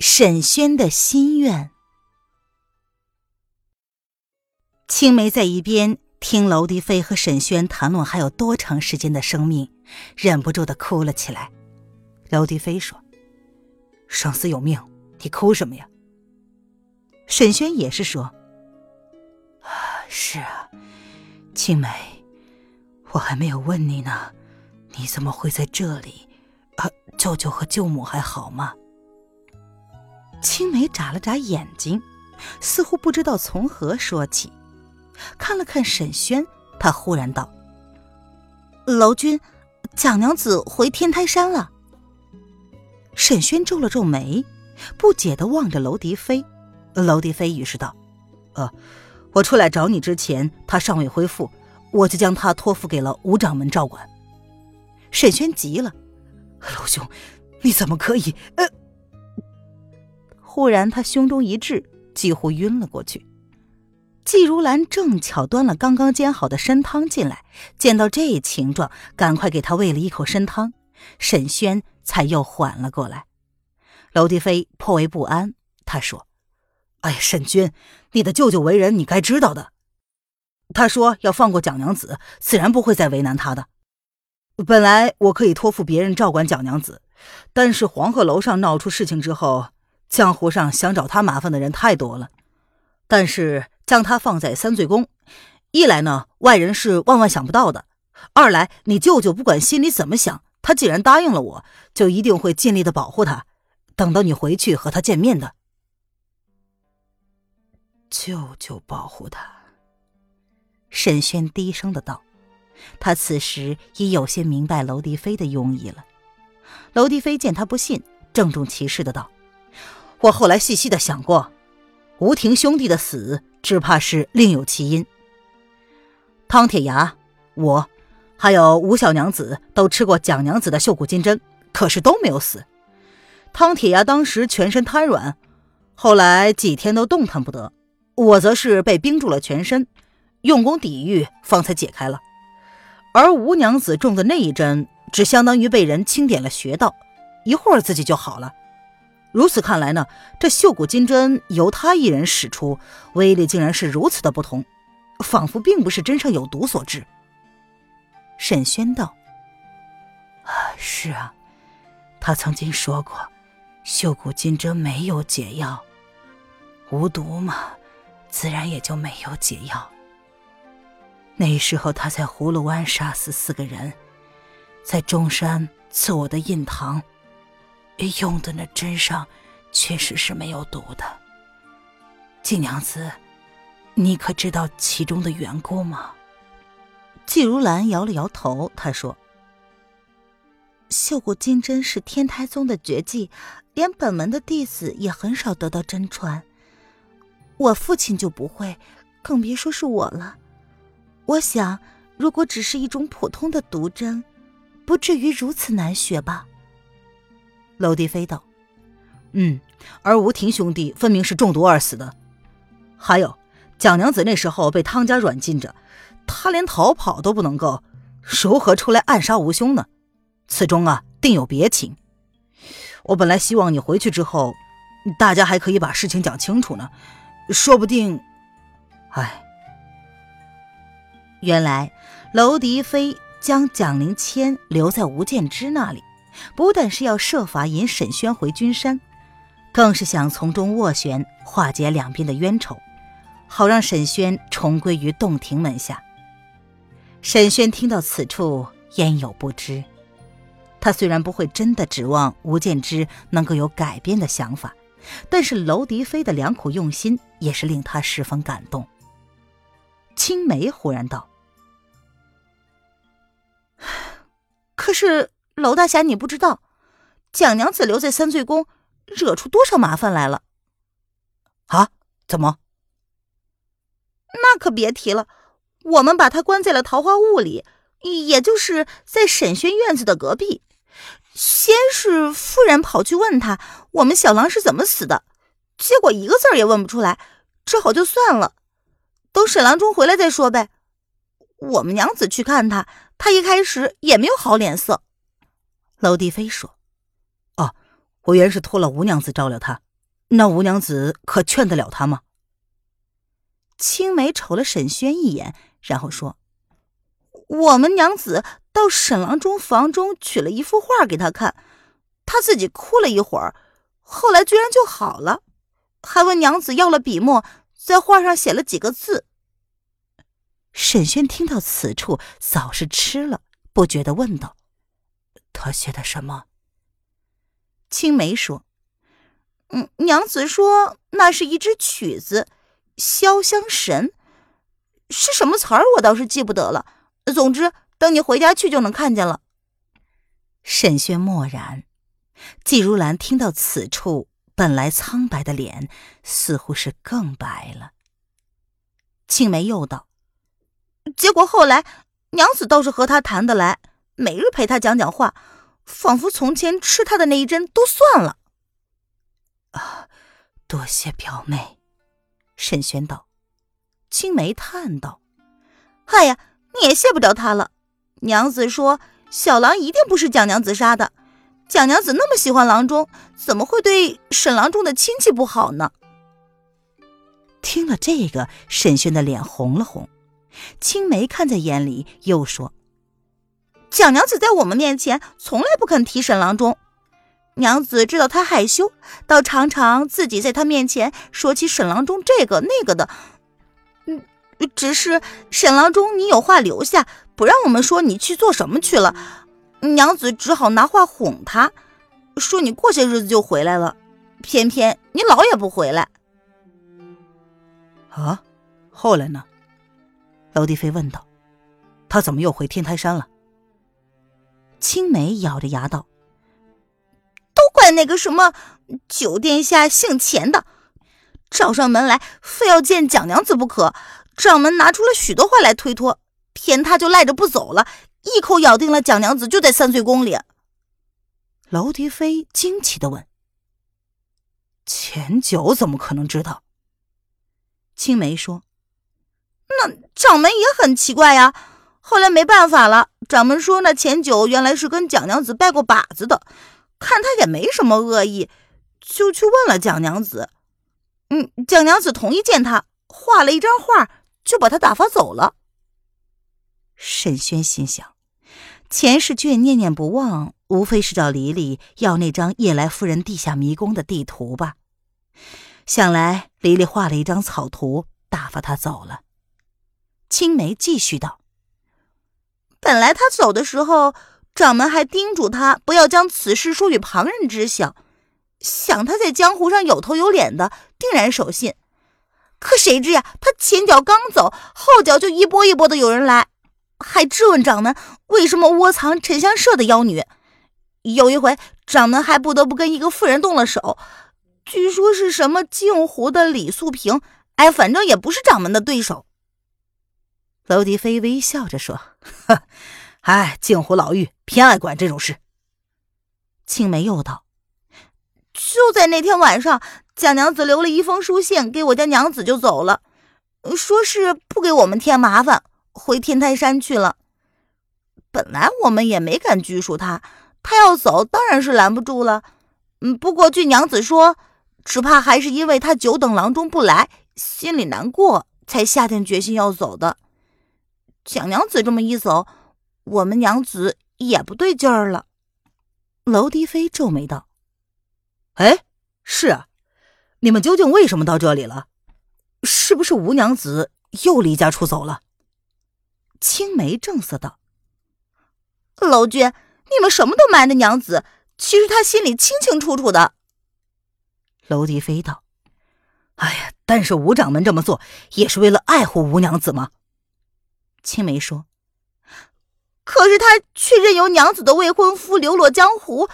沈轩的心愿。青梅在一边听娄迪飞和沈轩谈论还有多长时间的生命，忍不住的哭了起来。娄迪飞说：“生死有命，你哭什么呀？”沈轩也是说：“啊，是啊，青梅，我还没有问你呢，你怎么会在这里？啊，舅舅和舅母还好吗？”青梅眨了眨眼睛，似乎不知道从何说起，看了看沈轩，他忽然道：“楼君，蒋娘子回天台山了。”沈轩皱了皱眉，不解的望着楼迪飞。楼迪飞于是道：“呃，我出来找你之前，他尚未恢复，我就将他托付给了吴掌门照管。”沈轩急了：“楼兄，你怎么可以？呃。”忽然，他胸中一滞，几乎晕了过去。季如兰正巧端了刚刚煎好的参汤进来，见到这情状，赶快给他喂了一口参汤，沈轩才又缓了过来。娄迪飞颇为不安，他说：“哎，沈君，你的舅舅为人，你该知道的。他说要放过蒋娘子，自然不会再为难他的。本来我可以托付别人照管蒋娘子，但是黄鹤楼上闹出事情之后。”江湖上想找他麻烦的人太多了，但是将他放在三醉宫，一来呢外人是万万想不到的，二来你舅舅不管心里怎么想，他既然答应了我，就一定会尽力的保护他，等到你回去和他见面的。舅舅保护他，沈轩低声的道，他此时已有些明白娄迪飞的用意了。娄迪飞见他不信，郑重其事的道。我后来细细的想过，吴婷兄弟的死只怕是另有其因。汤铁牙，我，还有吴小娘子都吃过蒋娘子的绣骨金针，可是都没有死。汤铁牙当时全身瘫软，后来几天都动弹不得。我则是被冰住了全身，用功抵御，方才解开了。而吴娘子中的那一针，只相当于被人清点了穴道，一会儿自己就好了。如此看来呢，这绣骨金针由他一人使出，威力竟然是如此的不同，仿佛并不是针上有毒所致。沈轩道：“啊，是啊，他曾经说过，绣骨金针没有解药，无毒嘛，自然也就没有解药。那时候他在葫芦湾杀死四个人，在中山刺我的印堂。”用的那针上，确实是没有毒的。季娘子，你可知道其中的缘故吗？季如兰摇了摇头，她说：“绣骨金针是天台宗的绝技，连本门的弟子也很少得到真传。我父亲就不会，更别说是我了。我想，如果只是一种普通的毒针，不至于如此难学吧。”娄迪飞道：“嗯，而吴婷兄弟分明是中毒而死的。还有，蒋娘子那时候被汤家软禁着，她连逃跑都不能够，如何出来暗杀吴兄呢？此中啊，定有别情。我本来希望你回去之后，大家还可以把事情讲清楚呢。说不定……哎，原来娄迪飞将蒋灵谦留在吴建之那里。”不但是要设法引沈轩回君山，更是想从中斡旋，化解两边的冤仇，好让沈轩重归于洞庭门下。沈轩听到此处，焉有不知？他虽然不会真的指望吴建之能够有改变的想法，但是娄迪飞的良苦用心也是令他十分感动。青梅忽然道：“ 可是……”娄大侠，你不知道，蒋娘子留在三醉宫，惹出多少麻烦来了。啊？怎么？那可别提了，我们把他关在了桃花坞里，也就是在沈轩院子的隔壁。先是夫人跑去问他，我们小郎是怎么死的，结果一个字儿也问不出来，只好就算了，等沈郎中回来再说呗。我们娘子去看他，他一开始也没有好脸色。娄帝飞说：“哦，我原是托了吴娘子照料他，那吴娘子可劝得了他吗？”青梅瞅了沈轩一眼，然后说：“我们娘子到沈郎中房中取了一幅画给他看，他自己哭了一会儿，后来居然就好了，还问娘子要了笔墨，在画上写了几个字。”沈轩听到此处，早是吃了，不觉地问道：“他写的什么？”青梅说：“嗯，娘子说那是一支曲子，《潇湘神》，是什么词儿我倒是记不得了。总之，等你回家去就能看见了。”沈轩默然。季如兰听到此处，本来苍白的脸似乎是更白了。青梅又道。结果后来，娘子倒是和他谈得来，每日陪他讲讲话，仿佛从前吃他的那一针都算了。啊，多谢表妹。沈轩道。青梅叹道：“哎呀，你也谢不了他了。娘子说，小郎一定不是蒋娘子杀的。蒋娘子那么喜欢郎中，怎么会对沈郎中的亲戚不好呢？”听了这个，沈轩的脸红了红。青梅看在眼里，又说：“蒋娘子在我们面前从来不肯提沈郎中，娘子知道他害羞，倒常常自己在他面前说起沈郎中这个那个的。嗯，只是沈郎中，你有话留下，不让我们说你去做什么去了。娘子只好拿话哄他，说你过些日子就回来了，偏偏你老也不回来。啊，后来呢？”娄帝飞问道：“他怎么又回天台山了？”青梅咬着牙道：“都怪那个什么九殿下姓钱的，找上门来，非要见蒋娘子不可。掌门拿出了许多话来推脱，偏他就赖着不走了，一口咬定了蒋娘子就在三岁宫里。”娄迪飞惊奇的问：“钱九怎么可能知道？”青梅说。那掌门也很奇怪呀。后来没办法了，掌门说那钱九原来是跟蒋娘子拜过把子的，看他也没什么恶意，就去问了蒋娘子。嗯，蒋娘子同意见他，画了一张画，就把他打发走了。沈轩心想，钱世俊念念不忘，无非是找黎黎要那张夜来夫人地下迷宫的地图吧。想来黎黎画了一张草图，打发他走了。青梅继续道：“本来他走的时候，掌门还叮嘱他不要将此事说与旁人知晓，想他在江湖上有头有脸的，定然守信。可谁知呀，他前脚刚走，后脚就一波一波的有人来，还质问掌门为什么窝藏沉香社的妖女。有一回，掌门还不得不跟一个妇人动了手，据说是什么镜湖的李素萍。哎，反正也不是掌门的对手。”娄迪飞微笑着说：“呵，哎，镜湖老妪偏爱管这种事。”青梅又道：“就在那天晚上，蒋娘子留了一封书信给我家娘子就走了，说是不给我们添麻烦，回天台山去了。本来我们也没敢拘束她，她要走当然是拦不住了。嗯，不过据娘子说，只怕还是因为她久等郎中不来，心里难过，才下定决心要走的。”蒋娘子这么一走，我们娘子也不对劲儿了。娄迪飞皱眉道：“哎，是啊，你们究竟为什么到这里了？是不是吴娘子又离家出走了？”青梅正色道：“娄君，你们什么都瞒着娘子，其实她心里清清楚楚的。”娄迪飞道：“哎呀，但是吴掌门这么做也是为了爱护吴娘子吗？”青梅说：“可是他却任由娘子的未婚夫流落江湖，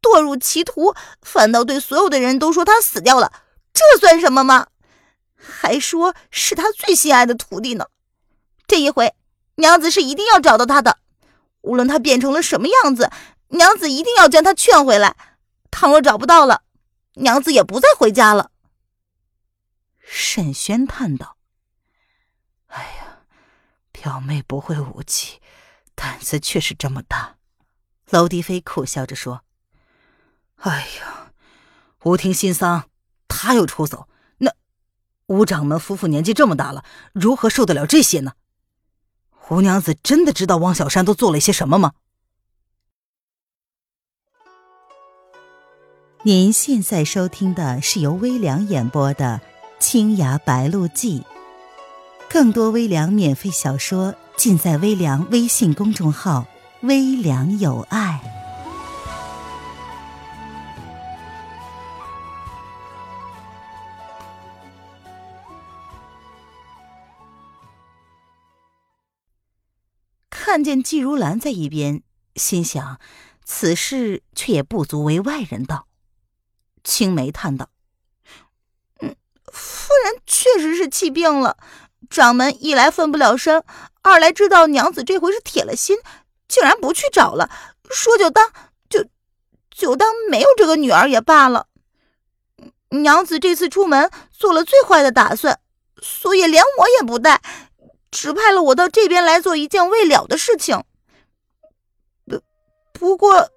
堕入歧途，反倒对所有的人都说他死掉了，这算什么吗？还说是他最心爱的徒弟呢。这一回，娘子是一定要找到他的，无论他变成了什么样子，娘子一定要将他劝回来。倘若找不到了，娘子也不再回家了。沈轩叹道：“，表妹不会武技，胆子却是这么大。”娄迪飞苦笑着说：“哎呀，吴婷新丧，他又出走，那吴掌门夫妇年纪这么大了，如何受得了这些呢？吴娘子真的知道汪小山都做了些什么吗？”您现在收听的是由微凉演播的《青崖白鹿记》，更多微凉免费小说尽在微凉微信公众号“微凉有爱”。看见季如兰在一边，心想此事却也不足为外人道。青梅叹道：“嗯，夫人确实是气病了。掌门一来分不了身，二来知道娘子这回是铁了心，竟然不去找了，说就当就就当没有这个女儿也罢了。娘子这次出门做了最坏的打算，所以连我也不带，只派了我到这边来做一件未了的事情。不不过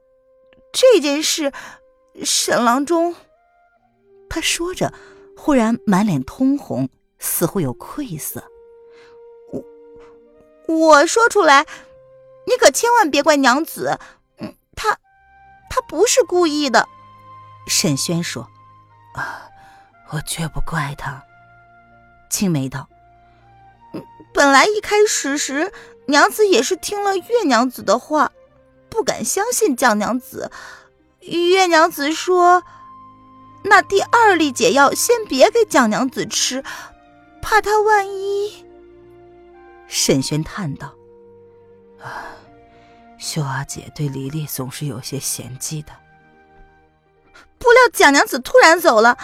这件事……”沈郎中，他说着，忽然满脸通红，似乎有愧色。我我说出来，你可千万别怪娘子。嗯，他他不是故意的。沈轩说：“啊，我绝不怪他。”青梅道：“本来一开始时，娘子也是听了月娘子的话，不敢相信蒋娘子。”月娘子说：“那第二粒解药先别给蒋娘子吃，怕他万一。”沈轩叹道：“啊，秀阿姐对黎黎总是有些嫌弃的。不料蒋娘子突然走了，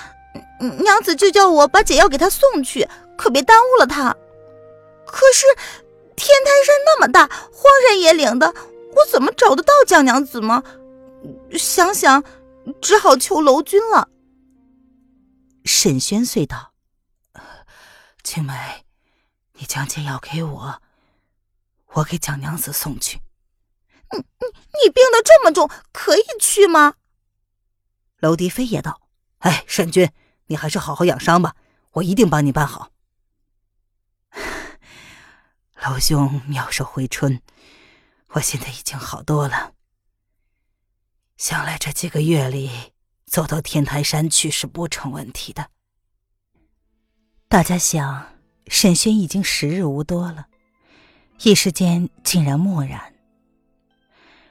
娘子就叫我把解药给她送去，可别耽误了她。可是天台山那么大，荒山野岭的，我怎么找得到蒋娘子吗？”想想，只好求楼君了。沈轩遂道：“青梅，你将解药给我，我给蒋娘子送去。”“你你你病得这么重，可以去吗？”娄迪飞也道：“哎，沈君，你还是好好养伤吧，我一定帮你办好。”老兄妙手回春，我现在已经好多了。想来这几个月里，走到天台山去是不成问题的。大家想，沈轩已经时日无多了，一时间竟然默然。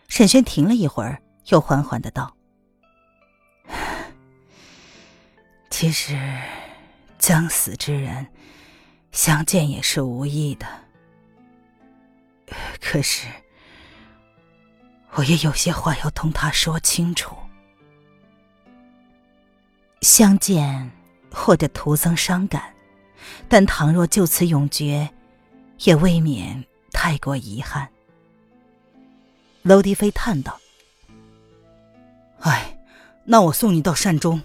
沈轩停了一会儿，又缓缓的道：“ 其实，将死之人相见也是无意的，可是……”我也有些话要同他说清楚。相见或者徒增伤感，但倘若就此永绝，也未免太过遗憾。娄迪飞叹道：“哎，那我送你到山中。”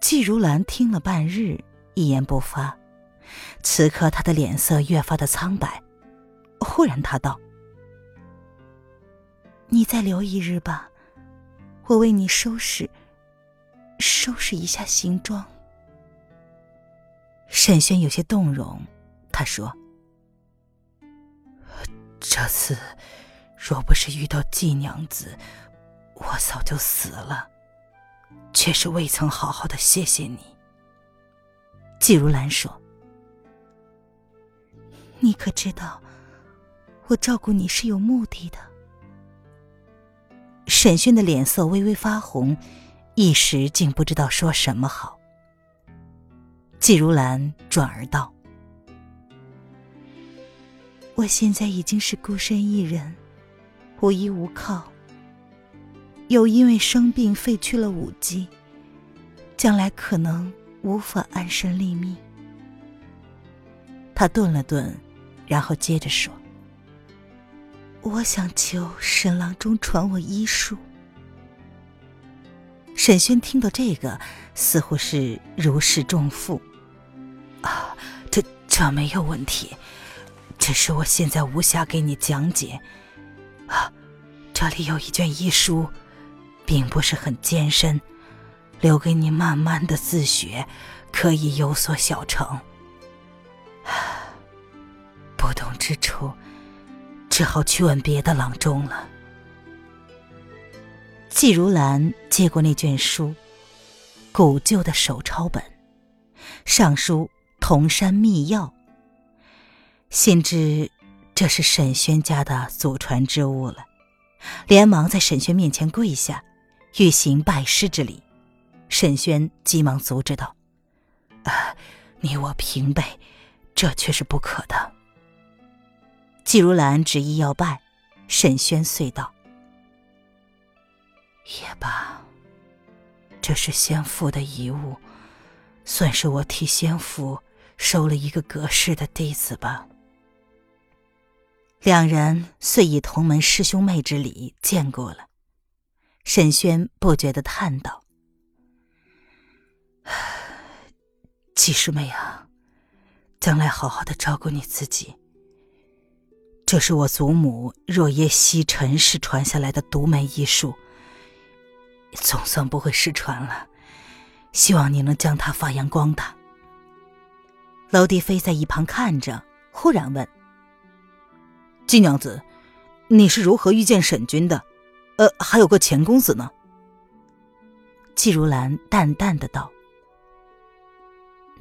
季如兰听了半日，一言不发。此刻她的脸色越发的苍白。忽然，她道。你再留一日吧，我为你收拾，收拾一下行装。沈轩有些动容，他说：“这次若不是遇到季娘子，我早就死了，却是未曾好好的谢谢你。”季如兰说：“你可知道，我照顾你是有目的的。”沈轩的脸色微微发红，一时竟不知道说什么好。季如兰转而道：“我现在已经是孤身一人，无依无靠，又因为生病废去了武技，将来可能无法安身立命。他顿了顿，然后接着说：“我想求沈郎中传我医术。”沈轩听到这个，似乎是如释重负。啊，这这没有问题，只是我现在无暇给你讲解。啊，这里有一卷医书，并不是很艰深，留给你慢慢的自学，可以有所小成。啊不懂之处，只好去问别的郎中了。季如兰接过那卷书，古旧的手抄本，上书“铜山秘药”，心知这是沈轩家的祖传之物了，连忙在沈轩面前跪下，欲行拜师之礼。沈轩急忙阻止道：“啊，你我平辈，这却是不可的。”季如兰执意要拜，沈轩遂道。也罢，这是先父的遗物，算是我替先父收了一个隔世的弟子吧。两人遂以同门师兄妹之礼见过了。沈轩不觉的叹道：“季师妹啊，将来好好的照顾你自己。这是我祖母若耶西陈氏传下来的独门医术。”总算不会失传了，希望你能将它发扬光大。娄帝飞在一旁看着，忽然问：“季娘子，你是如何遇见沈君的？呃，还有个钱公子呢？”季如兰淡淡的道：“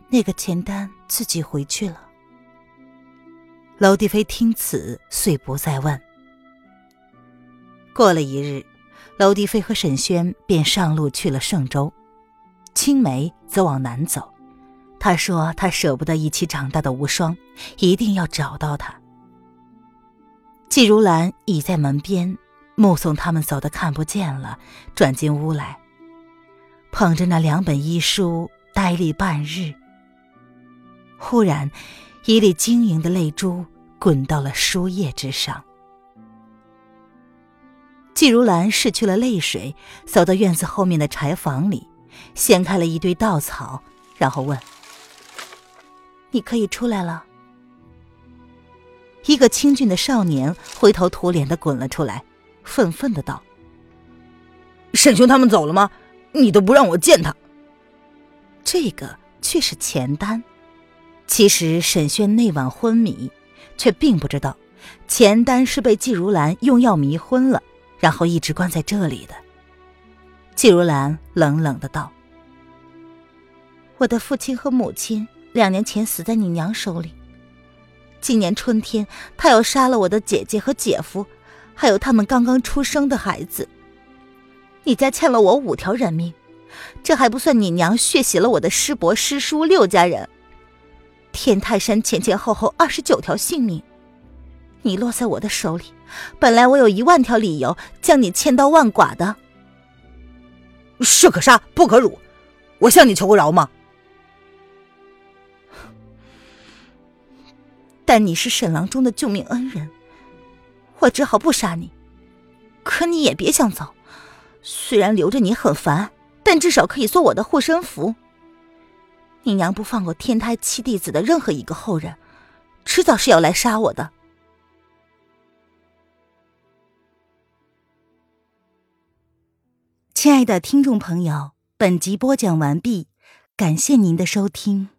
那个钱丹自己回去了。”娄帝飞听此，遂不再问。过了一日。娄迪飞和沈轩便上路去了盛州，青梅则往南走。他说：“他舍不得一起长大的无双，一定要找到他。”季如兰倚在门边，目送他们走得看不见了，转进屋来，捧着那两本医书，呆立半日。忽然，一粒晶莹的泪珠滚到了书页之上。季如兰拭去了泪水，走到院子后面的柴房里，掀开了一堆稻草，然后问：“你可以出来了。”一个清俊的少年灰头土脸的滚了出来，愤愤的道：“沈兄他们走了吗？你都不让我见他。”这个却是钱丹。其实沈轩那晚昏迷，却并不知道钱丹是被季如兰用药迷昏了。然后一直关在这里的。季如兰冷冷的道：“我的父亲和母亲两年前死在你娘手里。今年春天，他又杀了我的姐姐和姐夫，还有他们刚刚出生的孩子。你家欠了我五条人命，这还不算你娘血洗了我的师伯师叔六家人。天泰山前前后后二十九条性命。”你落在我的手里，本来我有一万条理由将你千刀万剐的。士可杀，不可辱。我向你求过饶吗？但你是沈郎中的救命恩人，我只好不杀你。可你也别想走，虽然留着你很烦，但至少可以做我的护身符。你娘不放过天胎七弟子的任何一个后人，迟早是要来杀我的。亲爱的听众朋友，本集播讲完毕，感谢您的收听。